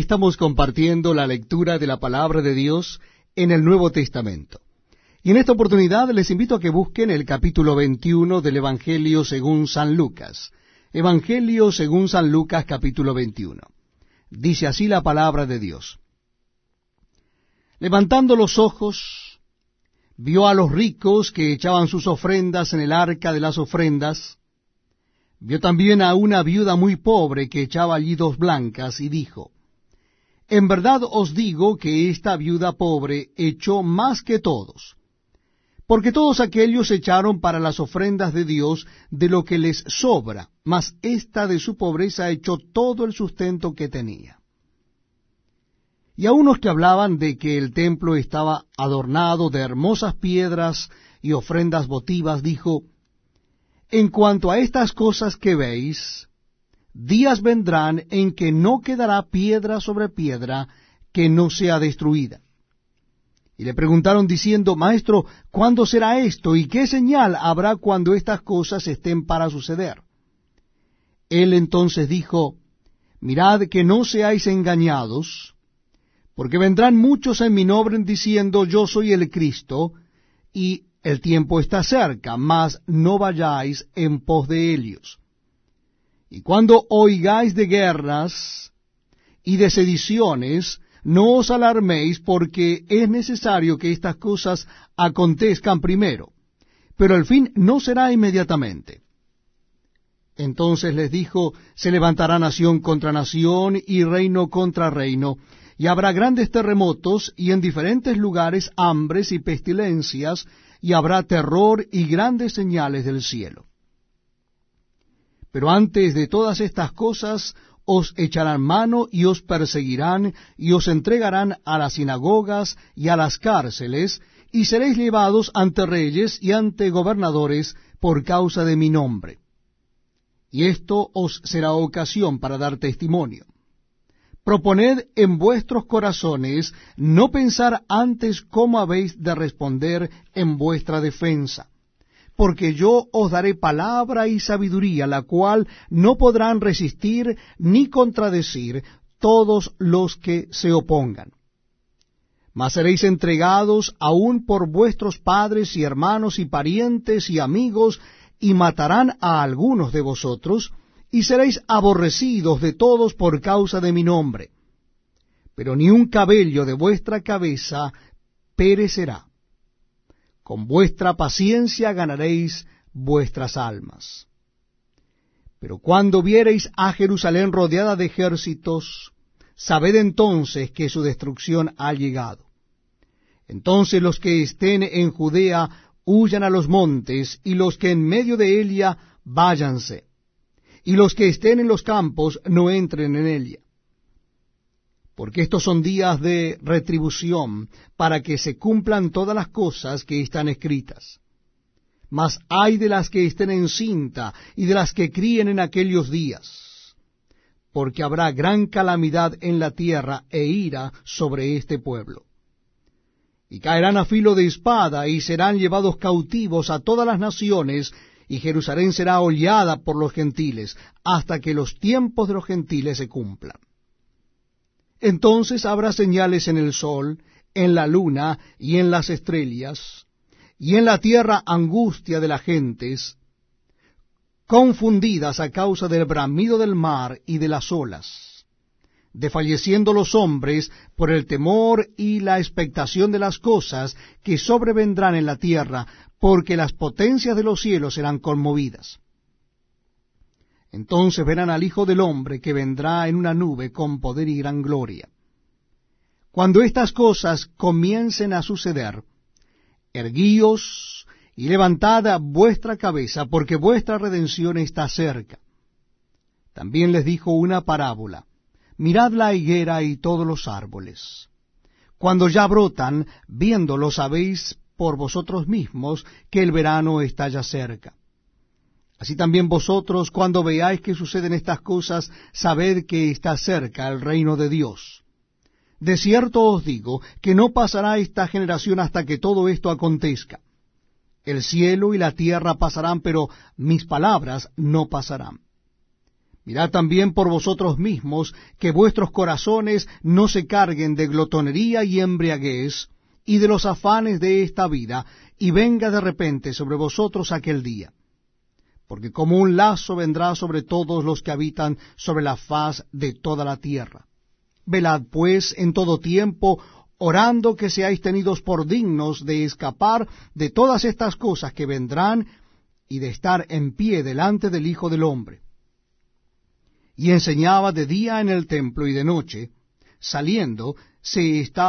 estamos compartiendo la lectura de la palabra de Dios en el Nuevo Testamento. Y en esta oportunidad les invito a que busquen el capítulo 21 del Evangelio según San Lucas. Evangelio según San Lucas capítulo 21. Dice así la palabra de Dios. Levantando los ojos, vio a los ricos que echaban sus ofrendas en el arca de las ofrendas, Vio también a una viuda muy pobre que echaba allí dos blancas y dijo, En verdad os digo que esta viuda pobre echó más que todos, porque todos aquellos echaron para las ofrendas de Dios de lo que les sobra, mas esta de su pobreza echó todo el sustento que tenía. Y a unos que hablaban de que el templo estaba adornado de hermosas piedras y ofrendas votivas, dijo, en cuanto a estas cosas que veis, días vendrán en que no quedará piedra sobre piedra que no sea destruida. Y le preguntaron diciendo, Maestro, ¿cuándo será esto? ¿Y qué señal habrá cuando estas cosas estén para suceder? Él entonces dijo, Mirad que no seáis engañados, porque vendrán muchos en mi nombre diciendo, Yo soy el Cristo, y el tiempo está cerca, mas no vayáis en pos de ellos. Y cuando oigáis de guerras y de sediciones, no os alarméis porque es necesario que estas cosas acontezcan primero, pero el fin no será inmediatamente. Entonces les dijo, se levantará nación contra nación y reino contra reino, y habrá grandes terremotos y en diferentes lugares hambres y pestilencias, y habrá terror y grandes señales del cielo. Pero antes de todas estas cosas os echarán mano y os perseguirán y os entregarán a las sinagogas y a las cárceles, y seréis llevados ante reyes y ante gobernadores por causa de mi nombre. Y esto os será ocasión para dar testimonio. Proponed en vuestros corazones no pensar antes cómo habéis de responder en vuestra defensa, porque yo os daré palabra y sabiduría, la cual no podrán resistir ni contradecir todos los que se opongan. Mas seréis entregados aún por vuestros padres y hermanos y parientes y amigos, y matarán a algunos de vosotros, y seréis aborrecidos de todos por causa de mi nombre. Pero ni un cabello de vuestra cabeza perecerá. Con vuestra paciencia ganaréis vuestras almas. Pero cuando viereis a Jerusalén rodeada de ejércitos, sabed entonces que su destrucción ha llegado. Entonces los que estén en Judea huyan a los montes, y los que en medio de ella váyanse y los que estén en los campos no entren en ella. Porque estos son días de retribución, para que se cumplan todas las cosas que están escritas. Mas hay de las que estén en cinta y de las que críen en aquellos días, porque habrá gran calamidad en la tierra e ira sobre este pueblo. Y caerán a filo de espada y serán llevados cautivos a todas las naciones y Jerusalén será hollada por los gentiles, hasta que los tiempos de los gentiles se cumplan. Entonces habrá señales en el sol, en la luna y en las estrellas, y en la tierra angustia de las gentes, confundidas a causa del bramido del mar y de las olas, desfalleciendo los hombres por el temor y la expectación de las cosas que sobrevendrán en la tierra, porque las potencias de los cielos serán conmovidas. Entonces verán al Hijo del Hombre que vendrá en una nube con poder y gran gloria. Cuando estas cosas comiencen a suceder, erguíos y levantad vuestra cabeza, porque vuestra redención está cerca. También les dijo una parábola. Mirad la higuera y todos los árboles. Cuando ya brotan, viéndolos habéis por vosotros mismos que el verano está ya cerca. Así también vosotros, cuando veáis que suceden estas cosas, sabed que está cerca el reino de Dios. De cierto os digo que no pasará esta generación hasta que todo esto acontezca. El cielo y la tierra pasarán, pero mis palabras no pasarán. Mirad también por vosotros mismos que vuestros corazones no se carguen de glotonería y embriaguez, y de los afanes de esta vida, y venga de repente sobre vosotros aquel día. Porque como un lazo vendrá sobre todos los que habitan sobre la faz de toda la tierra. Velad pues en todo tiempo, orando que seáis tenidos por dignos de escapar de todas estas cosas que vendrán y de estar en pie delante del Hijo del Hombre. Y enseñaba de día en el templo y de noche, saliendo, se estaba